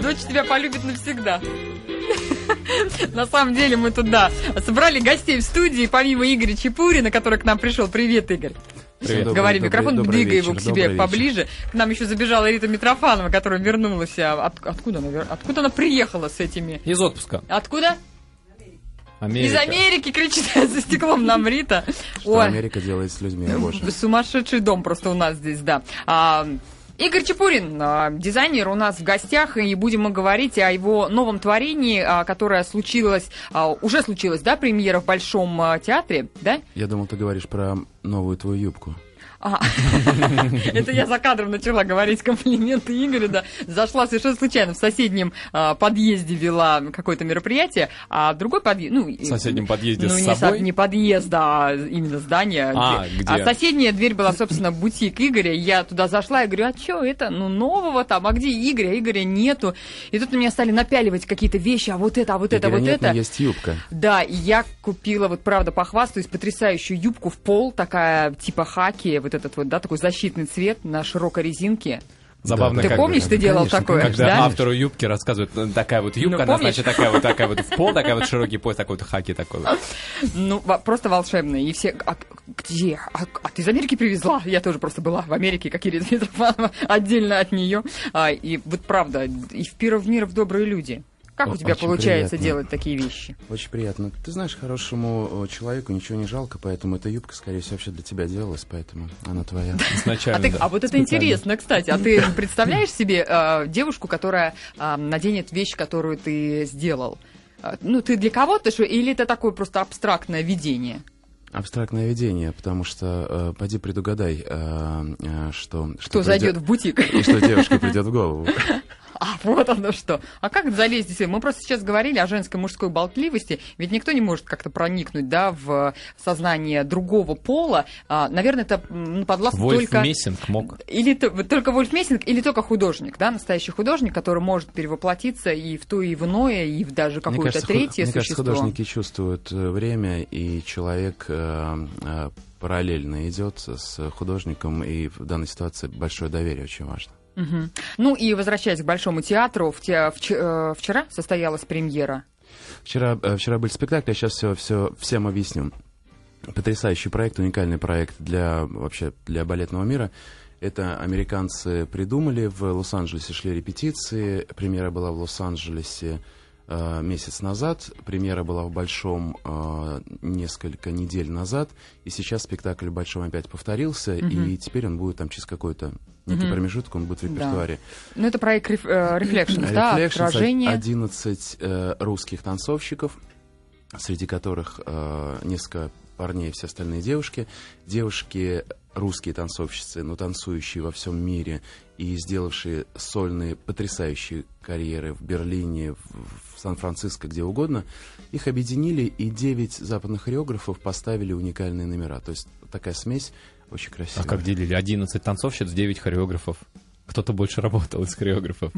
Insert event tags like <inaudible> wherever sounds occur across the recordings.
Дочь тебя полюбит навсегда. На самом деле мы туда собрали гостей в студии, помимо Игоря Чепурина, который к нам пришел. Привет, Игорь. Привет. Добрый- Говори, добрый- микрофон, добрый двигай вечер, его к себе поближе. К нам еще забежала Рита Митрофанова, которая вернулась. А от- откуда, она, откуда она приехала с этими? Из отпуска. Откуда? Америка. Из Америки кричит <laughs> за стеклом нам Рита. Что Ой, Америка делает с людьми. Сумасшедший дом просто у нас здесь, да. А, Игорь Чепурин, а, дизайнер у нас в гостях, и будем мы говорить о его новом творении, а, которое случилось, а, уже случилось, да, премьера в Большом театре, да? Я думал, ты говоришь про новую твою юбку. А, <laughs> Это я за кадром начала говорить комплименты Игорю, да. Зашла совершенно случайно в соседнем а, подъезде вела какое-то мероприятие, а другой подъезд... Ну, В соседнем подъезде ну, с не, со- собой? не подъезд, а именно здание. А, где? А соседняя дверь была, собственно, бутик Игоря. Я туда зашла и говорю, а что это? Ну, нового там, а где Игоря? Игоря нету. И тут на меня стали напяливать какие-то вещи, а вот это, а вот это, Игоря вот нет, но это. есть юбка. Да, и я купила, вот правда, похвастаюсь, потрясающую юбку в пол, такая типа хаки, вот этот вот, да, такой защитный цвет на широкой резинке. Забавно, Ты как- помнишь, ты делал конечно, такое, Когда да? автору юбки рассказывают, ну, такая вот юбка, Ну, она, значит, такая вот, такая вот в пол, такая вот широкий пояс, такой вот хаки такой вот. Ну, просто волшебно. И все, а где? А, а ты из Америки привезла? Я тоже просто была в Америке, как Ирина отдельно от нее. А, и вот правда, и в первый мир в добрые люди. Как у тебя очень получается приятно. делать такие вещи? Очень приятно. Ты знаешь, хорошему человеку ничего не жалко, поэтому эта юбка, скорее всего, вообще для тебя делалась, поэтому она твоя. <laughs> А, Изначально, ты, да. а вот это Специально. интересно, кстати. А ты <laughs> представляешь себе э, девушку, которая э, наденет вещь, которую ты сделал? Э, Ну, ты для кого-то, что, или это такое просто абстрактное видение? Абстрактное видение, потому что э, поди предугадай, э, э, что... Кто придет- зайдет в бутик? И <laughs> что девушке придет в голову. А вот оно что. А как залезть здесь? Мы просто сейчас говорили о женской мужской болтливости, ведь никто не может как-то проникнуть, да, в сознание другого пола. А, наверное, это м, подвластно Вольф только... Мессинг мог. Или только Вольф Мессинг, или только художник, да, настоящий художник, который может перевоплотиться и в то, и в иное, и в даже Мне какое-то кажется, ху- третье мне кажется, существо. художники чувствуют э, время, и человек э, э, параллельно идет с художником, и в данной ситуации большое доверие очень важно. Мгм. Ну и возвращаясь к Большому театру, в те- э, вчера состоялась премьера. Вчера, э, вчера был спектакль, я сейчас все, все всем объясню. Потрясающий проект, уникальный проект для вообще для балетного мира. Это американцы придумали, в Лос-Анджелесе шли репетиции, премьера была в Лос-Анджелесе э, месяц назад, премьера была в Большом э, несколько недель назад, и сейчас спектакль в Большом опять повторился, Мгм. и теперь он будет там через какой-то некий Мгм. промежуток, он будет в Да. репертуаре. Ну это проект реф- э, Reflections, да, Reflections, отражение. 11 э, русских танцовщиков, среди которых э, несколько парней и все остальные девушки. Девушки русские танцовщицы, но танцующие во всем мире и сделавшие сольные потрясающие карьеры в Берлине, в, в Сан-Франциско, где угодно, их объединили, и 9 западных хореографов поставили уникальные номера. То есть такая смесь очень А красивая. как делили? 11 танцовщиц, 9 хореографов. Кто-то больше работал из хореографов.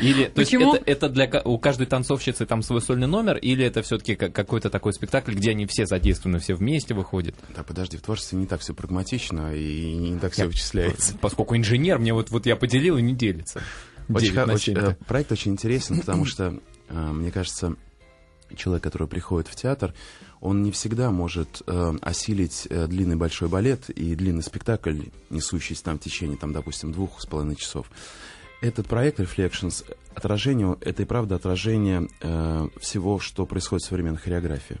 Или, то есть Почему? это, это для у каждой танцовщицы там свой сольный номер, или это все-таки какой-то такой спектакль, где они все задействованы, все вместе выходят? Да, подожди, в творчестве не так все прагматично и не так все Я- вычисляется. <laughs> Поскольку инженер, мне вот, вот я поделил и не делится. Очень, 9 хо- на очень, 7, э, проект очень интересен, потому что, э, мне кажется, человек, который приходит в театр, он не всегда может э, осилить э, длинный большой балет и длинный спектакль, несущийся там в течение, там, допустим, двух с половиной часов. Этот проект Reflections, отражение, это и правда отражение э, всего, что происходит в современной хореографии.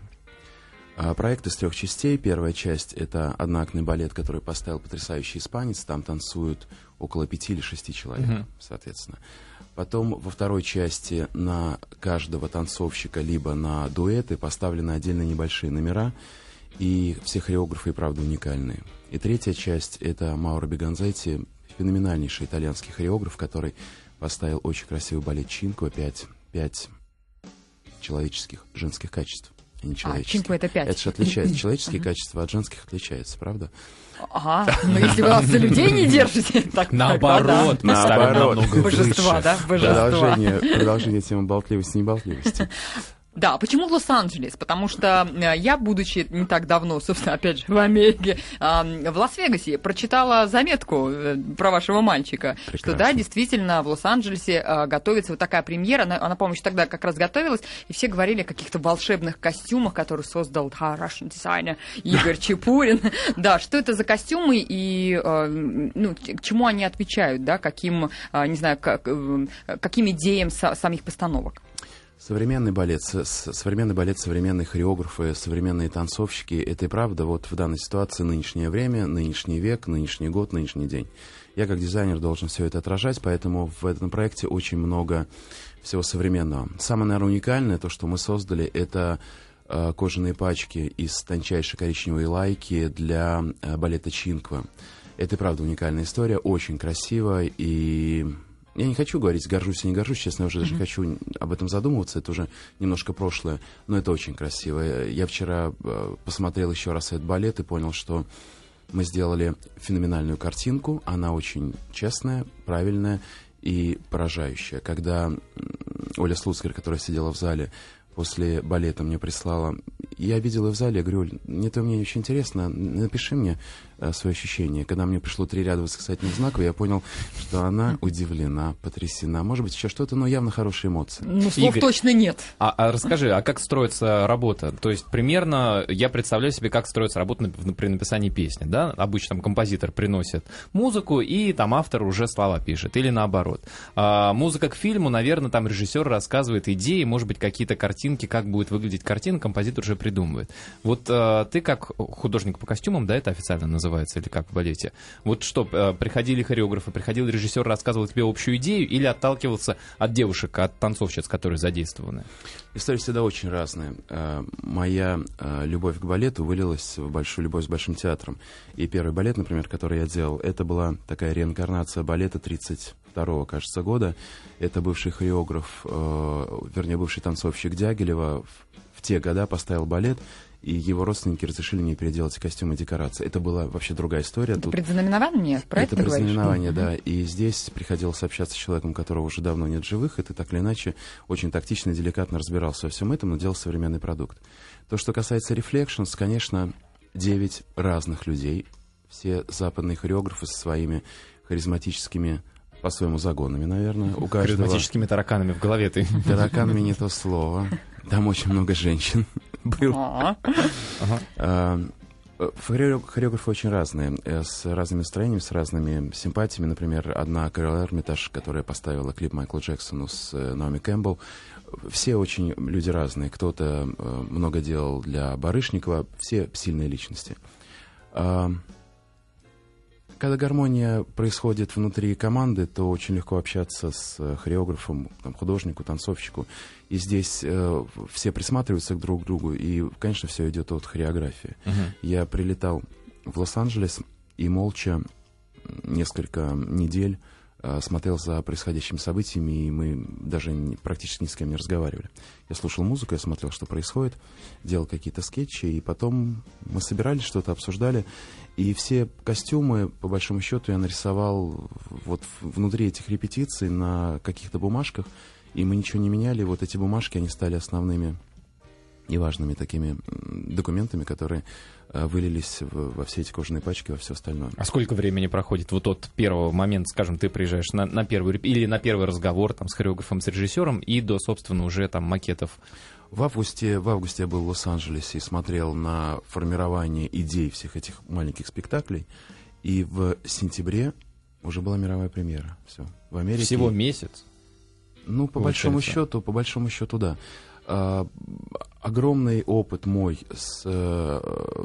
А, Проект из трех частей. Первая часть — это одноактный балет, который поставил потрясающий испанец. Там танцуют около пяти или шести человек, Мгм. соответственно. Потом во второй части на каждого танцовщика либо на дуэты поставлены отдельно небольшие номера, и все хореографы и правда уникальные. И третья часть — это Мауро Беганзетти, феноменальнейший итальянский хореограф, который поставил очень красивый балет Чинко, пять, пять человеческих, женских качеств, а не А, человеческих. Чинко это пять. Это же отличается. Человеческие качества от женских отличаются, правда? Ага, ну если вы за людей не держите, <laughs> так Наоборот, мы ставим Наоборот. намного Божества, да, божества. Продолжение, продолжение темы болтливости и неболтливости. <laughs> Да, почему Лос-Анджелес? Потому что э, я, будучи не так давно, собственно, опять же, в Америке, в Лас-Вегасе, прочитала заметку э, про вашего мальчика, Прекрасно. что да, действительно, в Лос-Анджелесе э, готовится вот такая премьера. Она, она по-моему, тогда как раз готовилась, и все говорили о каких-то волшебных костюмах, которые создал да, Russian дизайнер Игорь <laughs> Чепурин. Да, что это за костюмы и ну, к чему они отвечают, да, каким, не знаю, каким идеям самих постановок? Современный балет, современный балет, современные хореографы, современные танцовщики — это и правда вот в данной ситуации нынешнее время, нынешний век, нынешний год, нынешний день. Я как дизайнер должен все это отражать, поэтому в этом проекте очень много всего современного. Самое, наверное, уникальное, то, что мы создали, это э, кожаные пачки из тончайшей коричневой лайки для э, балета Чинква. Это и правда уникальная история, очень красивая и я не хочу говорить, горжусь и не горжусь, честно, я уже даже хочу об этом задумываться, это уже немножко прошлое, но это очень красиво. Я вчера э, посмотрел еще раз этот балет и понял, что мы сделали феноменальную картинку, она очень честная, правильная и поражающая. Когда Оля Слуцкер, которая сидела в зале, после балета мне прислала. Я видел ее в зале, я говорю, Оль, мне это мне очень интересно, напиши мне свои ощущения. Когда мне пришло три ряда восклицательных знаков, я понял, что она удивлена, потрясена. Может быть, еще что-то, но явно хорошие эмоции. Ну, слов Игорь, точно нет. А, а расскажи, а как строится работа? То есть, примерно, я представляю себе, как строится работа на, при написании песни, да? Обычно там композитор приносит музыку, и там автор уже слова пишет, или наоборот. А, музыка к фильму, наверное, там режиссер рассказывает идеи, может быть, какие-то картинки, как будет выглядеть картина, композитор уже придумывает. Вот э, ты как художник по костюмам, да, это официально называется, или как в балете, вот что, э, приходили хореографы, приходил режиссер, рассказывал тебе общую идею или отталкивался от девушек, от танцовщиц, которые задействованы? История всегда очень разная. Э, моя э, любовь к балету вылилась в большую любовь с Большим театром. И первый балет, например, который я делал, это была такая реинкарнация балета 32 кажется, года. Это бывший хореограф, вернее, бывший танцовщик Дягилева в те года поставил балет, и его родственники разрешили мне переделать костюмы и декорации. Это была вообще другая история. Это Тут... предзнаменование, про это, это предзнаменование, да. И здесь приходилось общаться с человеком, которого уже давно нет живых, и ты так или иначе очень тактично и деликатно разбирался во всем этом, но делал современный продукт. То, что касается Reflections, конечно, девять разных людей, все западные хореографы со своими харизматическими по-своему загонами, наверное. У каждого... Харизматическими тараканами в голове ты. Тараканами не то слово. Там очень много женщин было. А, хореографы очень разные, э, с разными настроениями, с разными симпатиями. Например, одна Кэрол Эрмитаж, которая поставила клип Майклу Джексону с э, Наоми Кэмпбелл. Все очень люди разные. Кто-то э, много делал для Барышникова. Все сильные личности. Когда гармония происходит внутри команды, то очень легко общаться с э, хореографом, там, художнику, танцовщику. И здесь э, все присматриваются к друг другу, и, конечно, все идет от хореографии. Uh-huh. Я прилетал в Лос-Анджелес и молча несколько недель смотрел за происходящими событиями, и мы даже практически ни с кем не разговаривали. Я слушал музыку, я смотрел, что происходит, делал какие-то скетчи, и потом мы собирались, что-то обсуждали. И все костюмы, по большому счету, я нарисовал вот внутри этих репетиций на каких-то бумажках, и мы ничего не меняли. Вот эти бумажки, они стали основными и важными такими документами, которые э, вылились в, во все эти кожаные пачки, во все остальное. А сколько времени проходит вот от первого момента, скажем, ты приезжаешь на, на первый или на первый разговор там с хореографом, с режиссером и до, собственно, уже там макетов? В августе, в августе я был в Лос-Анджелесе и смотрел на формирование идей всех этих маленьких спектаклей. И в сентябре уже была мировая премьера. Все. В Америке. Всего месяц? Ну, по большому счету, по большому счету, да. А, огромный опыт мой с, э,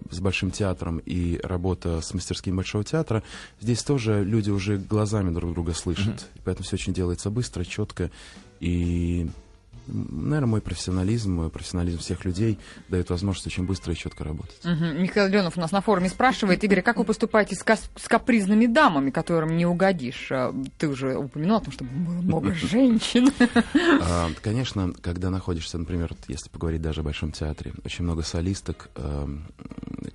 с Большим театром и работа с мастерским Большого театра. Здесь тоже люди уже глазами друг друга слышат. Mm-hmm. Поэтому все очень делается быстро, четко. И наверное, мой профессионализм, мой профессионализм всех людей дает возможность очень быстро и четко работать. Угу. Михаил Ленов у нас на форуме спрашивает, Игорь, как вы поступаете с, кас- с капризными дамами, которым не угодишь? А, ты уже упомянул о том, что было много <laughs> женщин. А, конечно, когда находишься, например, если поговорить даже о Большом театре, очень много солисток,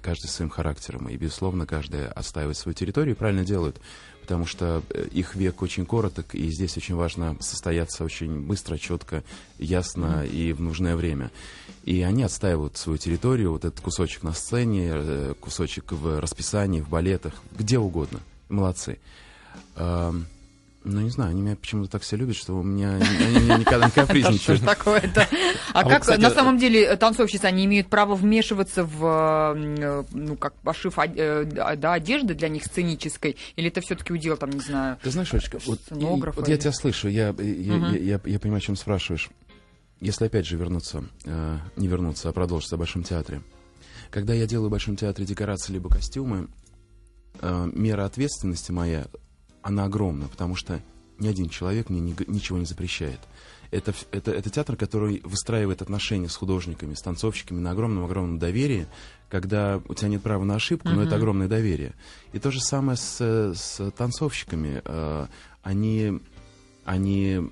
каждый своим характером. И, безусловно, каждый отстаивает свою территорию и правильно делают, потому что э, их век очень короток, и здесь очень важно состояться очень быстро, четко, ясно и в нужное время. И они отстаивают свою территорию, вот этот кусочек на сцене, э, кусочек в расписании, в балетах, где угодно. Молодцы. Ну, не знаю, они меня почему-то так все любят, что у меня они никогда не <laughs> капризничают. Что такое-то? А, а как на самом деле танцовщицы, они имеют право вмешиваться в, ну, как пошив э, да, одежды для них сценической? Или это все-таки удел, там, не знаю, Ты знаешь, Олечка, вот, вот я тебя слышу, я, я, я, понимаю, о чем спрашиваешь. Если опять же вернуться, э, не вернуться, а продолжиться о Большом театре. Когда я делаю в Большом театре декорации либо костюмы, э, мера ответственности моя она огромна, потому что ни один человек мне ни, ничего не запрещает. Это, это, это театр, который выстраивает отношения с художниками, с танцовщиками на огромном-огромном доверии, когда у тебя нет права на ошибку, но это огромное доверие. И то же самое с, с танцовщиками. Э, они, они,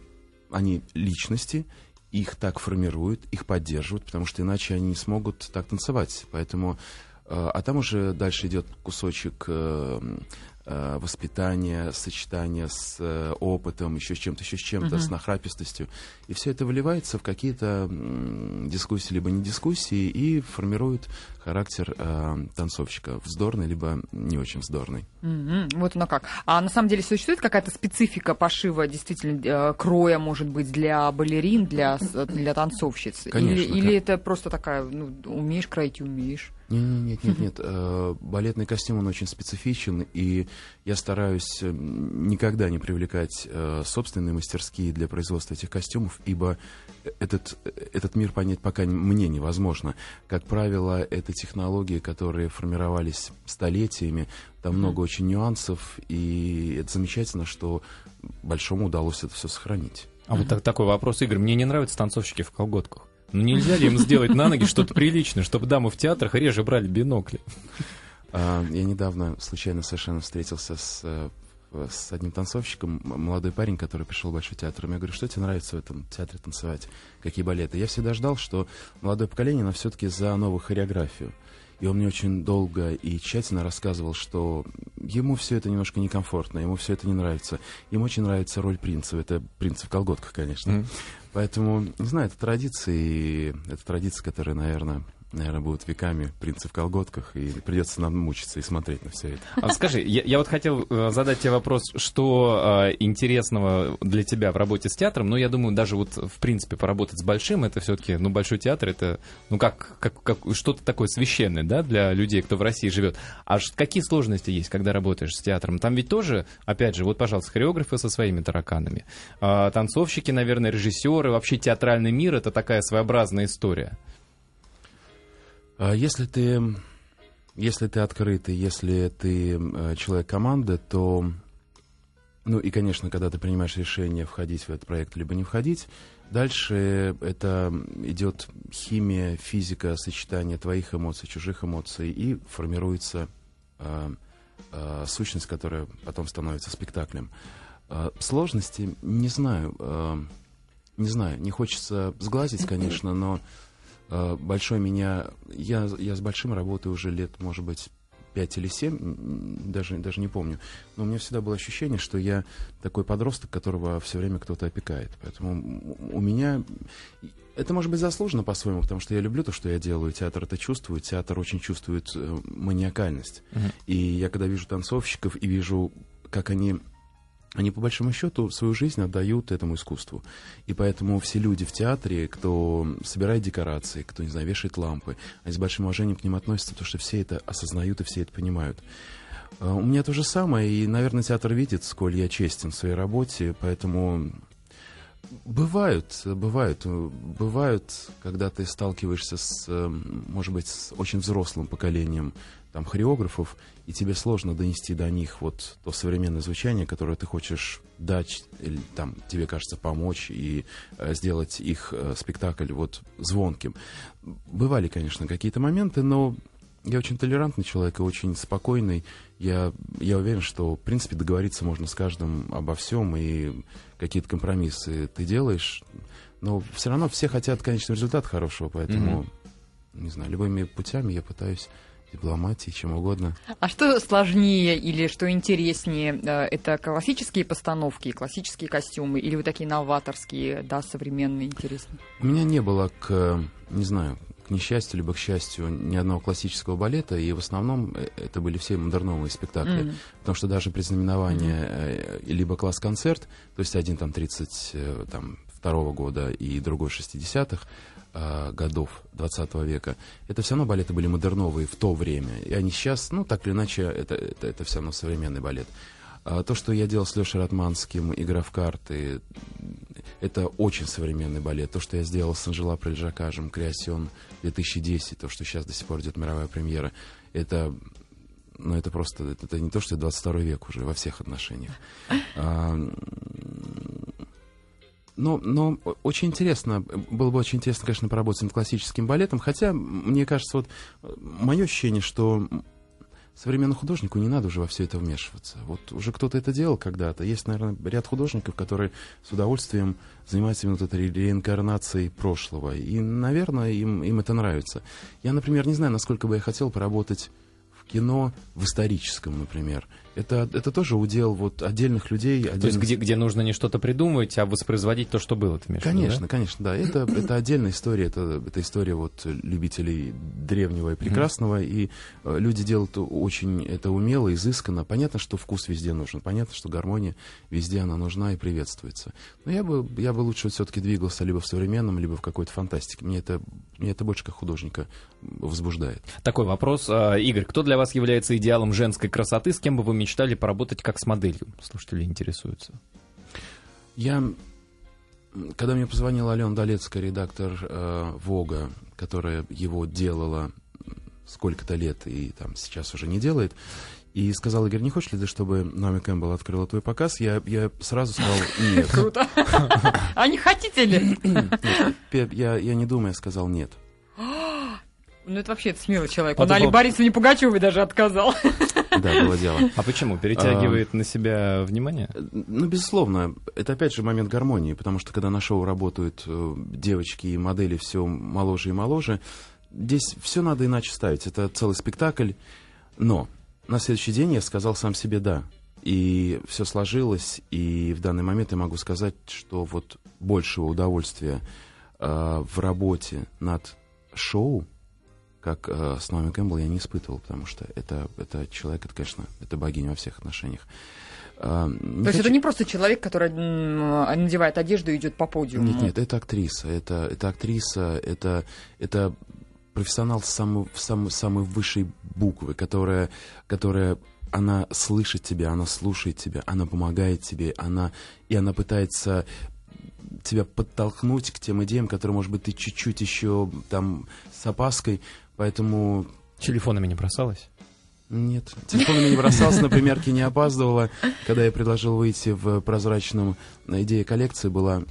они личности, их так формируют, их поддерживают, потому что иначе они не смогут так танцевать. Поэтому а там уже дальше идет кусочек э, Э, воспитание, сочетание с э, опытом, еще с чем-то, еще с чем-то, uh-huh. с нахрапистостью. И все это выливается в какие-то дискуссии, либо не дискуссии, и формирует характер э, танцовщика, вздорный, либо не очень вздорный. Mm-hmm. Вот оно как. А на самом деле существует какая-то специфика пошива, действительно, э, кроя, может быть, для балерин, для, для танцовщиц? Конечно. Или, или это просто такая, ну, умеешь кроить, умеешь? Нет, нет, нет, нет. Э, балетный костюм, он очень специфичен, и я стараюсь э, никогда не привлекать э, собственные мастерские для производства этих костюмов, ибо этот, этот мир понять пока мне невозможно. Как правило, это технологии, которые формировались столетиями, там много очень нюансов, и это замечательно, что Большому удалось это все сохранить. А вот так, такой вопрос, Игорь. Мне не нравятся танцовщики в колготках. Ну нельзя ли им сделать на ноги что-то приличное, чтобы дамы в театрах реже брали бинокли? А, я недавно случайно совершенно встретился с, э, с одним танцовщиком, молодой парень, который пришел в Большой театр. Я говорю, что тебе нравится в этом театре танцевать? Какие балеты? Я всегда ждал, что молодое поколение, оно все-таки за новую хореографию. И он мне очень долго и тщательно рассказывал, что ему все это немножко некомфортно, ему все это не нравится. Ему очень нравится роль принца. Это принц в колготках, конечно. Mm-hmm. Поэтому, не знаю, это традиции, это традиции, которые, наверное, наверное, будут веками принцы в колготках, и придется нам мучиться и смотреть на все это. А скажи, я, я вот хотел э, задать тебе вопрос, что э, интересного для тебя в работе с театром, ну, я думаю, даже вот, в принципе, поработать с большим, это все-таки, ну, большой театр, это, ну, как, как, как что-то такое священное, да, для людей, кто в России живет. А какие сложности есть, когда работаешь с театром? Там ведь тоже, опять же, вот, пожалуйста, хореографы со своими тараканами, а, танцовщики, наверное, режиссеры, вообще театральный мир, это такая своеобразная история. А если ты, если ты открытый, если ты э, человек команды, то, ну и, конечно, когда ты принимаешь решение входить в этот проект либо не входить, дальше это идет химия, физика, сочетание твоих эмоций, чужих эмоций, и формируется э, э, сущность, которая потом становится спектаклем. Э, сложности, не знаю, э, не знаю, не хочется сглазить, <clears throat> конечно, но большой меня... Я, я с большим работаю уже лет, может быть, пять или семь, даже, даже не помню. Но у меня всегда было ощущение, что я такой подросток, которого все время кто-то опекает. Поэтому у меня... Это может быть заслуженно по-своему, потому что я люблю то, что я делаю. Театр это чувствует, театр очень чувствует э, маниакальность. Uh-huh. И я когда вижу танцовщиков и вижу, как они они по большому счету свою жизнь отдают этому искусству. И поэтому все люди в театре, кто собирает декорации, кто, не знаю, вешает лампы, они с большим уважением к ним относятся, потому что все это осознают и все это понимают. А, у меня то же самое, и, наверное, театр видит, сколь я честен в своей работе, поэтому Бывают, бывают, бывают, когда ты сталкиваешься с, может быть, с очень взрослым поколением там хореографов, и тебе сложно донести до них вот то современное звучание, которое ты хочешь дать, или там тебе кажется помочь и э, сделать их э, спектакль вот звонким. Бывали, конечно, какие-то моменты, но я очень толерантный человек и очень спокойный. Я, я уверен, что, в принципе, договориться можно с каждым обо всем, и какие-то компромиссы ты делаешь. Но все равно все хотят конечного результата хорошего, поэтому, mm-hmm. не знаю, любыми путями я пытаюсь дипломатии, чем угодно. А что сложнее или что интереснее? Э, это классические постановки, классические костюмы или вот такие новаторские, да, современные, интересные? У меня не было к, не знаю, к несчастью, либо к счастью, ни одного классического балета, и в основном э, это были все модерновые спектакли. Mm-hmm. Потому что даже предзнаменование mm-hmm. либо класс-концерт, то есть один там 32 там, второго года и другой 60-х, э, годов 20 века, это все равно балеты были модерновые в то время. И они сейчас, ну, так или иначе, это, это, это все равно современный балет. А то, что я делал с Лешей Ратманским, игра в карты, это очень современный балет. То, что я сделал с Анжела Прельжакажем, Креасион 2010, то, что сейчас до сих пор идет мировая премьера, это ну, это просто, это, это не то, что 22 век уже во всех отношениях. <laughs> А, но, но очень интересно, было бы очень интересно, конечно, поработать над классическим балетом, хотя, мне кажется, вот мое ощущение, что современному художнику не надо уже во все это вмешиваться. Вот уже кто-то это делал когда-то. Есть, наверное, ряд художников, которые с удовольствием занимаются именно вот этой реинкарнацией прошлого. И, наверное, им, им это нравится. Я, например, не знаю, насколько бы я хотел поработать в кино в историческом, например это, это тоже удел вот отдельных людей. Отдельных... То есть где, где нужно не что-то придумывать, а воспроизводить то, что было, ты Конечно, да? конечно, да. Это, <clears throat> это отдельная история, это, это история вот любителей древнего и прекрасного, mm-hmm. и э, люди делают очень это умело, изысканно. Понятно, что вкус везде нужен, понятно, что гармония везде она нужна и приветствуется. Но я бы, я бы лучше все-таки двигался либо в современном, либо в какой-то фантастике. Мне это, мне это больше как художника возбуждает. Такой вопрос. А, Игорь, кто для вас является идеалом женской красоты, с кем бы вы мечтали поработать как с моделью? Слушатели интересуются. Я, когда мне позвонила Алена Долецкая, редактор э, Вога, которая его делала сколько-то лет и там сейчас уже не делает, и сказал, Игорь, не хочешь ли ты, чтобы Наоми Кэмпбелл открыла твой показ? Я, я сразу сказал, нет. Круто. <laughs> А не хотите ли? Я, я не думаю, сказал нет. <gasps> Ну, это вообще это смелый человек. Он Али Борисовне Пугачевой даже отказал. Да, было дело. А почему? Перетягивает а, на себя внимание? Ну, безусловно. Это опять же момент гармонии, потому что когда на шоу работают э, девочки и модели все моложе и моложе, здесь все надо иначе ставить. Это целый спектакль. Но на следующий день я сказал сам себе «да». И все сложилось, и в данный момент я могу сказать, что вот большего удовольствия э, в работе над шоу, как э, с Наоми Кэмпбелл я не испытывал, потому что это, это человек, это, конечно, это богиня во всех отношениях. Э, То есть это не просто человек, который надевает одежду и идет по подиуму? Нет, нет, это актриса, это, это актриса, это, это профессионал самой, самой, самой высшей буквы, которая, которая она слышит тебя, она слушает тебя, она помогает тебе, она, и она пытается тебя подтолкнуть к тем идеям, которые, может быть, ты чуть-чуть еще там с опаской, Поэтому... Телефонами не бросалась? Нет, телефонами не бросался, на примерке не опаздывала. Когда я предложил выйти в прозрачном... Идея коллекции была,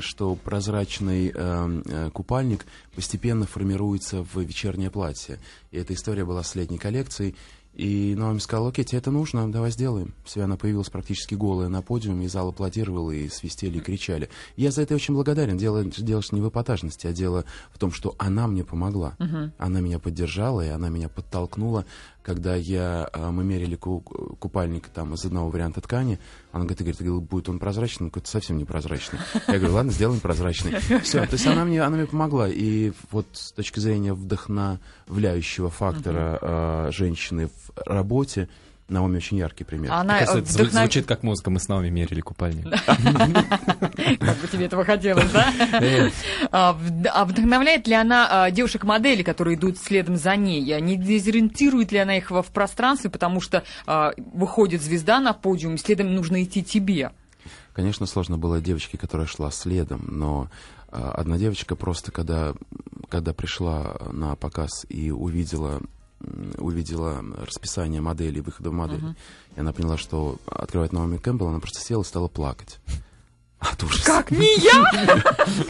что прозрачный э, э, купальник постепенно формируется в вечернее платье. И эта история была с летней коллекцией. И Наоми сказала, окей, тебе это нужно, давай сделаем. Все, она появилась практически голая на подиуме, и зал аплодировал, и свистели, и кричали. Я за это очень благодарен. Дело, дело не в эпатажности, а дело в том, что она мне помогла. Uh-huh. Она меня поддержала, и она меня подтолкнула когда я, а, мы мерили купальник там из одного варианта ткани, она говорит, Игорь, ты говорил, будет он прозрачный? Он говорит, совсем не прозрачный. Я говорю, ладно, сделаем прозрачный. Все, то есть она мне, она мне помогла. И вот с точки зрения вдохновляющего фактора э, женщины в работе, Наоми очень яркий пример. Она кажется, вдохнов... звучит как музыка, мы с Наоми мерили купальник. Как бы тебе этого хотелось, да? А, а вдохновляет ли она а, девушек-модели, которые идут следом за ней? Не дезориентирует ли она их в пространстве, потому что а, выходит звезда на подиум, следом нужно идти тебе? Конечно, сложно было девочке, которая шла следом, но одна девочка просто, когда, когда пришла на показ и увидела увидела расписание модели, выхода в модель, uh-huh. и она поняла, что открывать Наоми Кэмпбелл, она просто села и стала плакать. От ужаса. Как не я?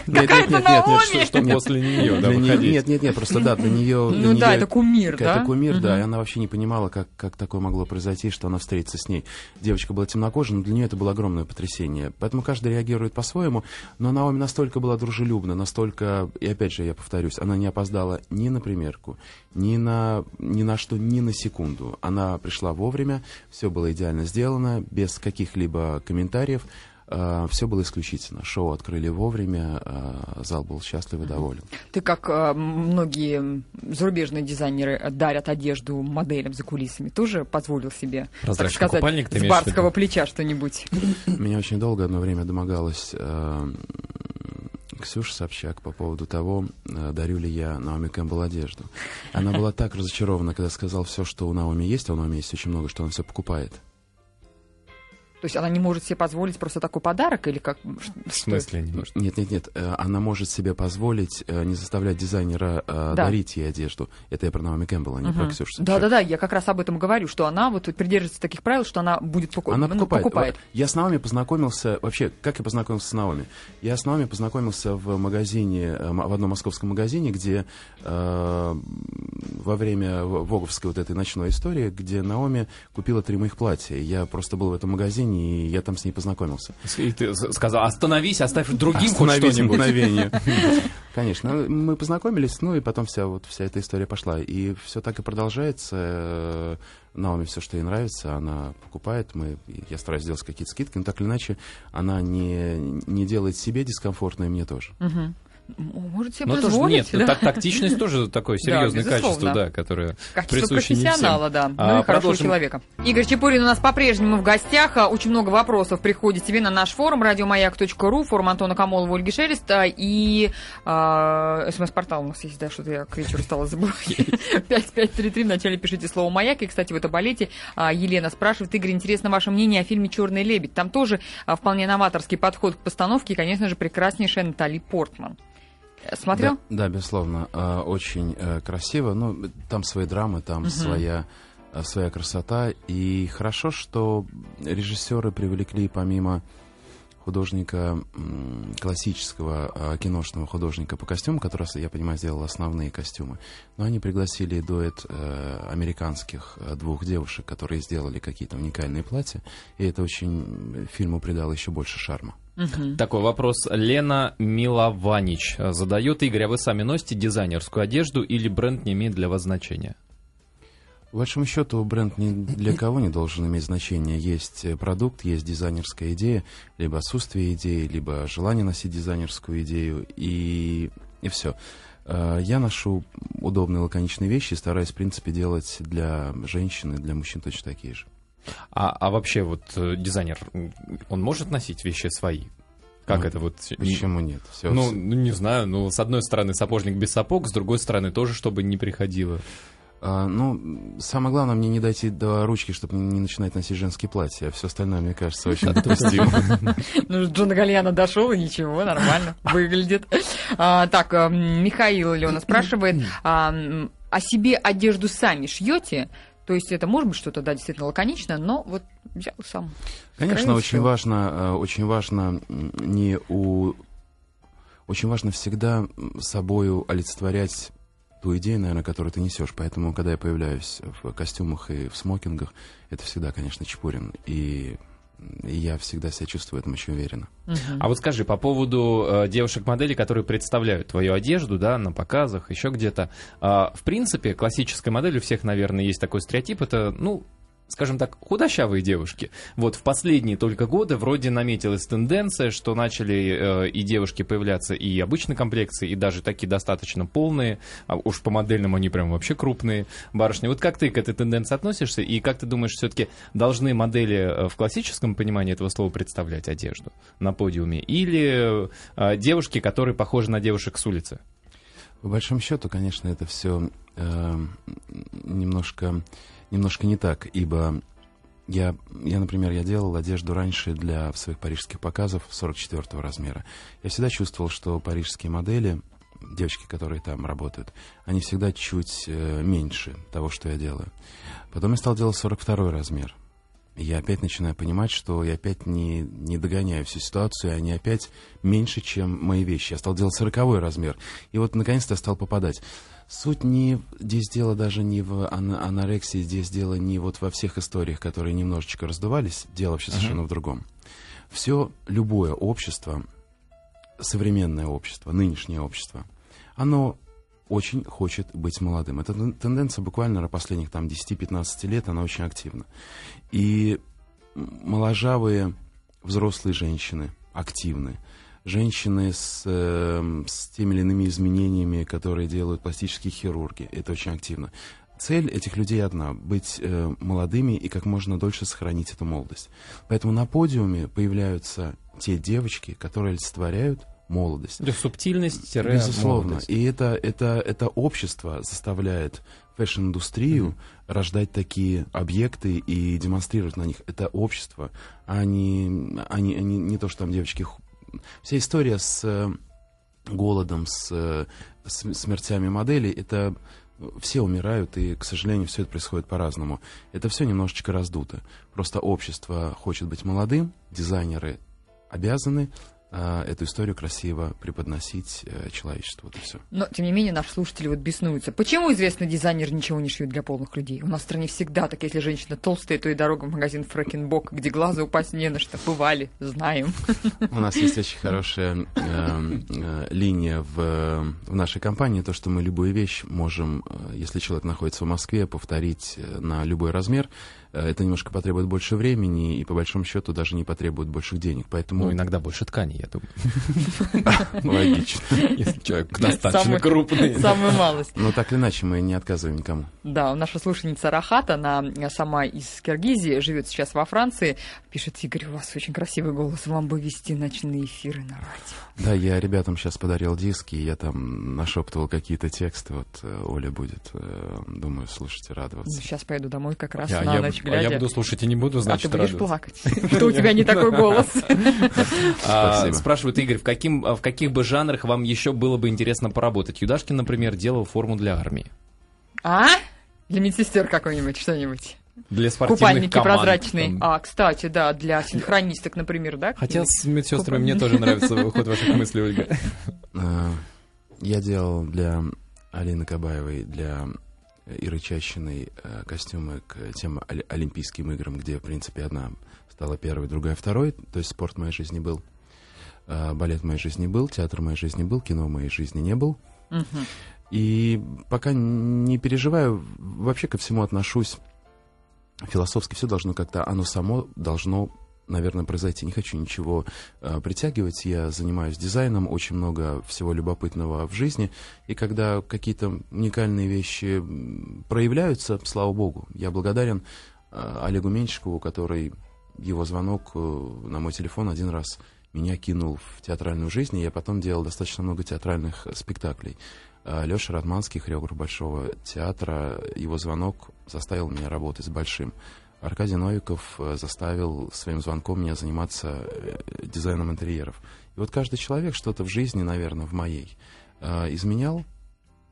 Какая-то нет, нет, нет, Наоми. Что, после нее, да? Нет, нет, нет, просто да, для нее... Ну да, это кумир, да? Это кумир, да, и она вообще не понимала, как, как такое могло произойти, что она встретится с ней. Девочка была темнокожая, но для нее это было огромное потрясение. Поэтому каждый реагирует по-своему, но Наоми настолько была дружелюбна, настолько, и опять же, я повторюсь, она не опоздала ни на примерку, ни на, ни на что, ни на секунду. Она пришла вовремя, все было идеально сделано, без каких-либо комментариев. Все было исключительно. Шоу открыли вовремя, э, зал был счастлив и доволен. Ты, как э, многие зарубежные дизайнеры э, дарят одежду моделям за кулисами, тоже позволил себе, так Прозрачный сказать, купальник ты с барского плеча что-нибудь? Меня очень долго одно время домогалась э, Ксюша Собчак по поводу того, э, дарю ли я Наоми Кэмпбелл одежду. Она была так разочарована, когда сказал все, что у Наоми есть, а у Наоми есть очень много, что она все покупает. То есть она не может себе позволить просто такой подарок или как? В смысле не может? Нет, нет, нет, э, она может себе позволить э, не заставлять дизайнера э, Да. дарить ей одежду. Это я про Наоми Кэмпбелл, а не про Мгм. Ксюшу Собчак. Да-да-да, я как раз об этом говорю, что она вот придерживается таких правил, что она будет поку- Она ну, покупает. покупает. Я с Наоми познакомился... Вообще, как я познакомился с Наоми? Я с Наоми познакомился в магазине, в одном московском магазине, где э, во время воговской вот этой ночной истории, где Наоми купила три моих платья. Я просто был в этом магазине, и я там с ней познакомился. И ты сказал, остановись, оставь другим хоть Остановись что-нибудь. мгновение. <laughs> Конечно, мы познакомились, ну и потом вся вот вся эта история пошла. И все так и продолжается. Наоми все, что ей нравится, она покупает. Мы, я стараюсь сделать какие-то скидки, но так или иначе она не, не делает себе дискомфортно, и мне тоже. Мгм. Может себе Ну, тоже нет, да? так- тактичность тоже такое <laughs> серьезное безусловно. качество, да, которое Качество присуще не всем. профессионала, да. Ну А, и хорошего продолжим. человека. Игорь Чепурин у нас по-прежнему в гостях. А, Очень много вопросов приходит тебе на наш форум радиомаяк.ру, форум Антона Камолова, Ольги Шелеста и а, смс-портал у нас есть, да, что-то я к вечеру стала забывать. <laughs> 5533, вначале пишите слово «Маяк». И, кстати, в этом балете а, Елена спрашивает, Игорь, интересно ваше мнение о фильме «Черный лебедь». Там тоже вполне новаторский подход к постановке и, конечно же, прекраснейшая Натали Портман. Смотрел? Да, да, безусловно. Э, Очень э, красиво. Ну, там свои драмы, там Мгм. своя, э, своя красота. И хорошо, что режиссеры привлекли помимо художника, классического э, киношного художника по костюмам, который, я понимаю, сделал основные костюмы, но они пригласили дуэт э, американских двух девушек, которые сделали какие-то уникальные платья, и это очень фильму придало еще больше шарма. Мгм. Такой вопрос. Лена Милованич э, задает. Игорь, а вы сами носите дизайнерскую одежду или бренд не имеет для вас значения? По большому счету, бренд ни для кого не должен иметь значения. Есть э, продукт, есть дизайнерская идея, либо отсутствие идеи, либо желание носить дизайнерскую идею, и, и все. Я ношу удобные лаконичные вещи и стараюсь, в принципе, делать для женщин и для мужчин точно такие же. А, а вообще вот э, дизайнер, он может носить вещи свои? Как Ну, это вот? Почему нет? Все, Ну, ну, не знаю, ну, с одной стороны, сапожник без сапог, с другой стороны, тоже, чтобы не приходило. А, ну, самое главное, мне не дойти до ручки, чтобы не начинать носить женские платья. А все остальное, мне кажется, очень допустимо. <laughs> Ну, Джона Гальяна дошел, и ничего, нормально выглядит. А, так, а, Михаил Леона спрашивает, а, м, о себе одежду сами шьете? То есть это может быть что-то, да, действительно лаконичное, но вот взял сам. Конечно, очень всего. важно, э, очень важно не у... Очень важно всегда собою олицетворять ту идею, наверное, которую ты несешь. Поэтому, когда я появляюсь в костюмах и в смокингах, это всегда, конечно, Чепурин. И, и я всегда себя чувствую в этом очень уверенно. А вот скажи, по поводу э, девушек-моделей, которые представляют твою одежду, да, на показах, еще где-то. А, в принципе, классическая модель, у всех, наверное, есть такой стереотип, это, ну, скажем так, худощавые девушки. Вот в последние только годы вроде наметилась тенденция, что начали э, и девушки появляться и обычной комплекции, и даже такие достаточно полные, а уж по модельным они прям вообще крупные барышни. Вот как ты к этой тенденции относишься, и как ты думаешь, все-таки должны модели э, в классическом понимании этого слова представлять одежду на подиуме, или э, девушки, которые похожи на девушек с улицы? По большому счету, конечно, это все немножко, немножко не так, ибо я, я, например, я делал одежду раньше для своих парижских показов 44 размера. Я всегда чувствовал, что парижские модели, девочки, которые там работают, они всегда чуть э, меньше того, что я делаю. Потом я стал делать 42 размер. Я опять начинаю понимать, что я опять не, не догоняю всю ситуацию, и они опять меньше, чем мои вещи. Я стал делать сороковой размер. И вот наконец-то я стал попадать. Суть не здесь дело даже не в ан- анорексии, здесь дело не вот во всех историях, которые немножечко раздувались, дело вообще совершенно uh-huh. в другом. Все, любое общество, современное общество, нынешнее общество, оно очень хочет быть молодым. Эта тенденция буквально на последних там 10-15 лет, она очень активна. И моложавые взрослые женщины активны. Женщины с, э, с теми или иными изменениями, которые делают пластические хирурги, это очень активно. Цель этих людей одна — быть э, молодыми и как можно дольше сохранить эту молодость. Поэтому на подиуме появляются те девочки, которые олицетворяют молодость. Есть субтильность Безусловно. Молодость. И это, это, это общество заставляет fashion-индустрию mm-hmm. рождать такие объекты и демонстрировать на них. Это общество, а не, а не, а не, не то, что там девочки... Вся история с э, голодом, с, э, с смертями моделей, это все умирают, и, к сожалению, все это происходит по-разному. Это все немножечко раздуто. Просто общество хочет быть молодым, дизайнеры обязаны эту историю красиво преподносить э, человечеству. Вот и все. Но, тем не менее, наши слушатели вот беснуются. Почему известный дизайнер ничего не шьет для полных людей? У нас в стране всегда так, если женщина толстая, то и дорога в магазин Фрэкенбок, где глаза упасть не на что. Бывали, знаем. У нас есть очень хорошая э, э, линия в, в нашей компании, то, что мы любую вещь можем, э, если человек находится в Москве, повторить э, на любой размер. Э, это немножко потребует больше времени и, по большому счету, даже не потребует больших денег. Поэтому... Ну, иногда больше ткани, я думаю. <laughs> Логично. Если человек достаточно крупный. Самую малость. Но так или иначе, мы не отказываем никому. Да, наша слушательница Рахат, она сама из Киргизии, живет сейчас во Франции. Пишет, Игорь, у вас очень красивый голос, вам бы вести ночные эфиры на радио. Да, я ребятам сейчас подарил диски, я там нашептывал какие-то тексты, вот э, Оля будет, э, думаю, слушайте, радоваться. Сейчас поеду домой как раз на ночь глядя. А я буду слушать и не буду, значит, А ты будешь плакать, <laughs> что у тебя не такой <laughs> голос. А, спрашивает Игорь, в каких бы жанрах вам еще было бы интересно поработать? Юдашкин, например, делал форму для армии. А? Для медсестер какой-нибудь, что-нибудь? Для спортивных Купальники команд, прозрачные. Там. А, кстати, да, для синхронисток, например, да? Хотя с медсестрами мне тоже <laughs> нравится ход ваших мыслей, Ольга. А, я делал для Алины Кабаевой, для Иры Чащиной э, костюмы к тем Олимпийским играм, где, в принципе, одна стала первой, другая второй. То есть спорт в моей жизни был, а, балет в моей жизни был, театр в моей жизни был, кино в моей жизни не был. И пока не переживаю, вообще ко всему отношусь философски. Все должно как-то, оно само должно наверное, произойти. Не хочу ничего э, притягивать. Я занимаюсь дизайном, очень много всего любопытного в жизни. И когда какие-то уникальные вещи проявляются, слава богу, я благодарен э, Олегу Меньшикову, который его звонок э, на мой телефон один раз меня кинул в театральную жизнь, и я потом делал достаточно много театральных спектаклей. Э, Леша Радманский, хореограф Большого театра, его звонок заставил меня работать с Большим. Аркадий Новиков э, заставил своим звонком меня заниматься э, дизайном интерьеров. И вот каждый человек что-то в жизни, наверное, в моей, изменял,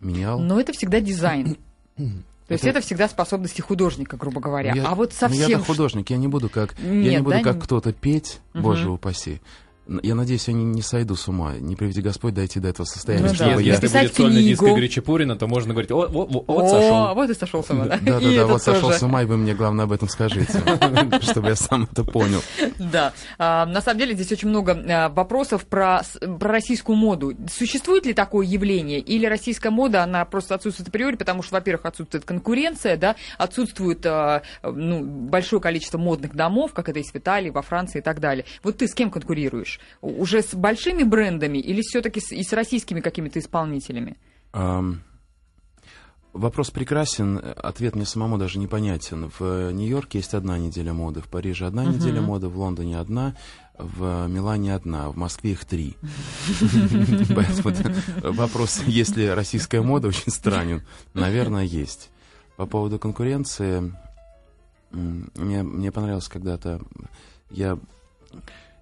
менял. Но это всегда дизайн. <coughs> То есть это... это всегда способности художника, грубо говоря. Я, а вот совсем... Ну, я художник, я не буду как, Нет, я не буду да? как кто-то петь, угу. боже упаси. Я надеюсь, я не, не сойду с ума. Не приведи Господь дойти до этого состояния. Ну, чтобы да. я... Если будет сольный диск Игоря Чепурина, то можно говорить, о, о, о, вот сошел. вот и сошел с ума, да? Да-да-да, вот сошел с ума, и вы мне, главное, об этом скажите, <laughs> чтобы я сам это понял. Да. А, на самом деле здесь очень много а, вопросов про, про российскую моду. Существует ли такое явление? Или российская мода, она просто отсутствует априори, потому что, во-первых, отсутствует конкуренция, да, отсутствует а, ну, большое количество модных домов, как это есть в Италии, во Франции и так далее. Вот ты с кем конкурируешь? Уже с большими брендами или все-таки и с российскими какими-то исполнителями? Um... Вопрос прекрасен, ответ мне самому даже непонятен. В Нью-Йорке есть одна неделя моды, в Париже одна uh-huh. неделя моды, в Лондоне одна, в Милане одна, в Москве их три. <laughs> Поэтому вопрос, есть ли российская мода, очень странен. Наверное, есть. По поводу конкуренции, мне, мне понравилось когда-то, я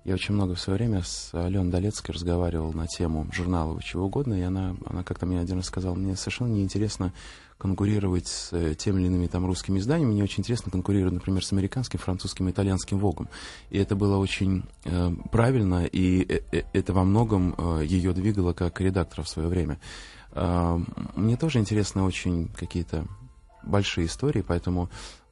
Я очень много в свое время с Аленой Долецкой разговаривал на тему журналов чего угодно, и она, она как-то мне один раз сказала, мне совершенно неинтересно конкурировать с э, теми или иными там русскими изданиями. Мне очень интересно конкурировать, например, с американским, французским, итальянским Вогом. И это было очень э, правильно, и э, э это во многом э, ее двигало как редактора в свое время. Э, мне тоже интересны очень какие-то большие истории, поэтому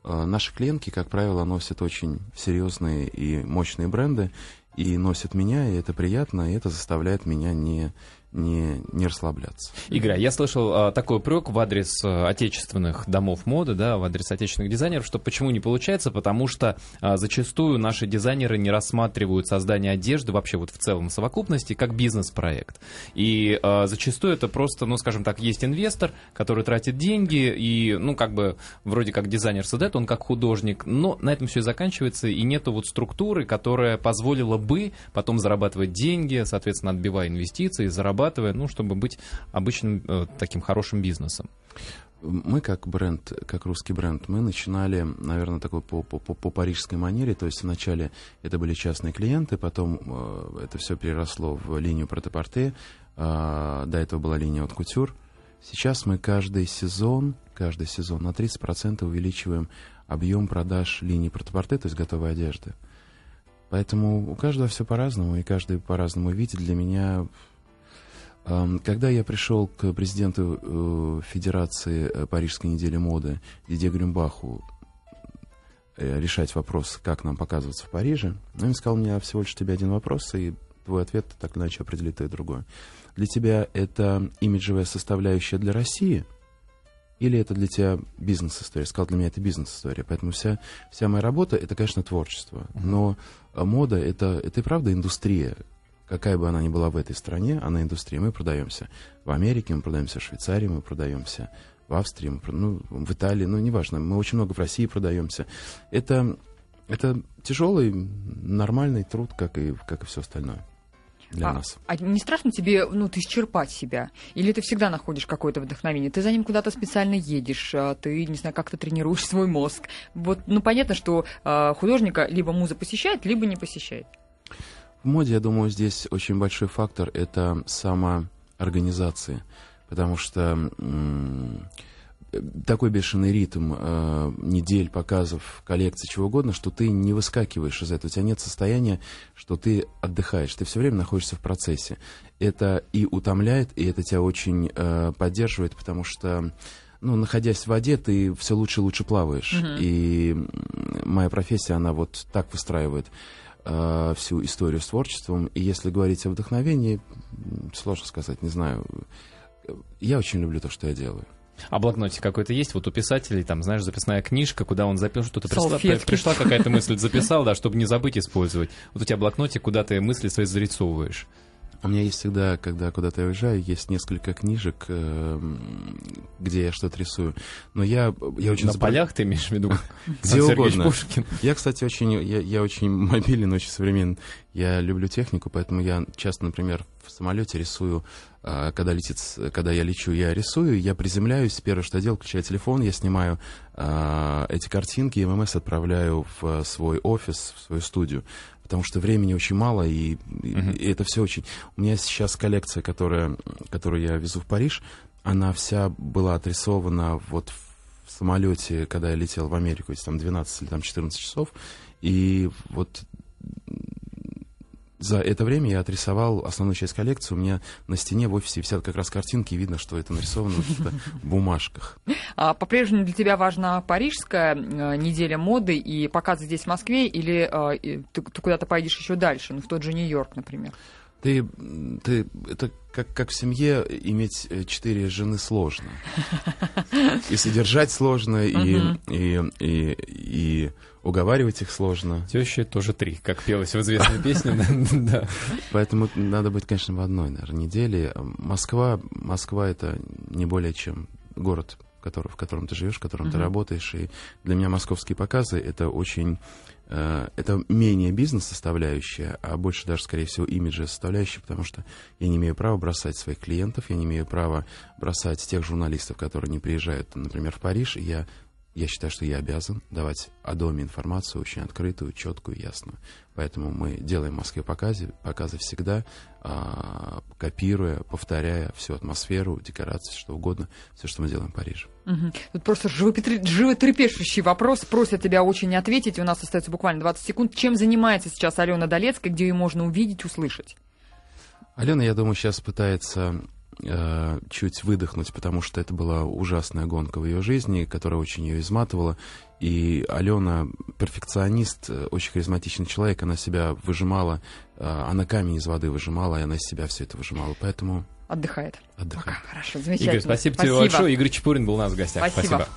наши клиентки, как правило, носят очень серьезные и мощные бренды, и носят меня, и это приятно, и это заставляет меня не не, не расслабляться. Игорь, я слышал а, такой упрек в адрес а, отечественных домов моды, да, в адрес отечественных дизайнеров, что почему не получается, потому что а, зачастую наши дизайнеры не рассматривают создание одежды вообще вот в целом совокупности как бизнес-проект. И а, зачастую это просто, ну, скажем так, есть инвестор, который тратит деньги и, ну, как бы вроде как дизайнер создает, он как художник, но на этом все и заканчивается, и нету вот структуры, которая позволила бы потом зарабатывать деньги, соответственно, отбивая инвестиции, зарабатывать зарабатывая, ну, чтобы быть обычным э, таким хорошим бизнесом? Мы как бренд, как русский бренд, мы начинали, наверное, такой по, по, по парижской манере, то есть вначале это были частные клиенты, потом э, это все переросло в линию протопорте, э, до этого была линия от кутюр. Сейчас мы каждый сезон, каждый сезон на 30% увеличиваем объем продаж линии протопорте, то есть готовой одежды. Поэтому у каждого все по-разному, и каждый по-разному видит. Для меня когда я пришел к президенту э, Федерации э, Парижской недели моды Диде Грюмбаху э, решать вопрос, как нам показываться в Париже, он сказал, меня всего лишь тебе один вопрос, и твой ответ так иначе определит и другое. Для тебя это имиджевая составляющая для России – или это для тебя бизнес-история? Сказал, для меня это бизнес-история. Поэтому вся, вся моя работа — это, конечно, творчество. Но мода — это, это и правда индустрия какая бы она ни была в этой стране, она индустрия. Мы продаемся в Америке, мы продаемся в Швейцарии, мы продаемся в Австрии, мы, ну, в Италии, ну, неважно, мы очень много в России продаемся. Это, это тяжелый, нормальный труд, как и, как и все остальное для а, нас. А не страшно тебе, ну, ты исчерпать себя? Или ты всегда находишь какое-то вдохновение? Ты за ним куда-то специально едешь, а ты, не знаю, как-то тренируешь <laughs> свой мозг. Вот, ну, понятно, что э, художника либо муза посещает, либо не посещает. В моде, я думаю, здесь очень большой фактор — это самоорганизация, потому что такой бешеный ритм э, недель, показов, коллекций, чего угодно, что ты не выскакиваешь из этого. У тебя нет состояния, что ты отдыхаешь. Ты все время находишься в процессе. Это и утомляет, и это тебя очень э, поддерживает, потому что ну, находясь в воде, ты все лучше и лучше плаваешь. Uh-huh. И моя профессия, она вот так выстраивает э, всю историю с творчеством. И если говорить о вдохновении, сложно сказать, не знаю. Я очень люблю то, что я делаю. А блокнотик какой-то есть? Вот у писателей, там, знаешь, записная книжка, куда он записал что-то. Пришла, пришла какая-то мысль, записал, да, чтобы не забыть использовать. Вот у тебя блокнотик, куда ты мысли свои зарисовываешь. У меня есть всегда, когда куда-то я уезжаю, есть несколько книжек, э, где я что-то рисую. Но я, я очень... На забор... полях ты имеешь в виду? Где <laughs> угодно. Пушкин. Я, кстати, очень, я, я очень <laughs> мобилен, очень современный. Я люблю технику, поэтому я часто, например, в самолете рисую, э, когда летит, когда я лечу, я рисую, я приземляюсь, первое, что я делаю, включаю телефон, я снимаю э, эти картинки, и ММС отправляю в свой офис, в свою студию потому что времени очень мало, и, uh-huh. и это все очень... У меня сейчас коллекция, которая, которую я везу в Париж, она вся была отрисована вот в самолете, когда я летел в Америку, есть там 12 или там 14 часов, и вот за это время я отрисовал основную часть коллекции. У меня на стене в офисе висят как раз картинки, и видно, что это нарисовано в бумажках. А по-прежнему для тебя важна парижская э, неделя моды и показы здесь в Москве, или э, ты, ты куда-то поедешь еще дальше, ну, в тот же Нью-Йорк, например? Ты, ты, это как, как в семье иметь э, четыре жены сложно. <laughs> И содержать сложно, и, и, и, и уговаривать их сложно. Теща тоже три, как пелось в известной песне. да. <laughs> Поэтому надо быть, конечно, в одной, наверное, неделе. Москва, Москва это не более чем город, который, в котором ты живешь, в котором ты работаешь. И для меня московские показы это очень Э, это менее бизнес-составляющая, а больше даже, скорее всего, имиджа составляющая, потому что я не имею права бросать своих клиентов, я не имею права бросать тех журналистов, которые не приезжают, например, в Париж, и я я считаю, что я обязан давать о доме информацию очень открытую, четкую, ясную. Поэтому мы делаем в Москве показы, показы всегда, а, копируя, повторяя всю атмосферу, декорации, что угодно, все, что мы делаем в Париже. Угу. Тут просто животрепещущий вопрос. Просят тебя очень ответить. У нас остается буквально 20 секунд. Чем занимается сейчас Алена Долецкая, где ее можно увидеть, услышать? Алена, я думаю, сейчас пытается э, чуть выдохнуть, потому что это была ужасная гонка в ее жизни, которая очень ее изматывала. И Алена перфекционист, э, очень харизматичный человек, она себя выжимала, э, она камень из воды выжимала, и она из себя все это выжимала. Поэтому Отдыхает. отдыхает. Пока. Хорошо, замечательно. Игорь, спасибо, тебе большое. Игорь Чепурин был у нас в гостях. Спасибо. спасибо.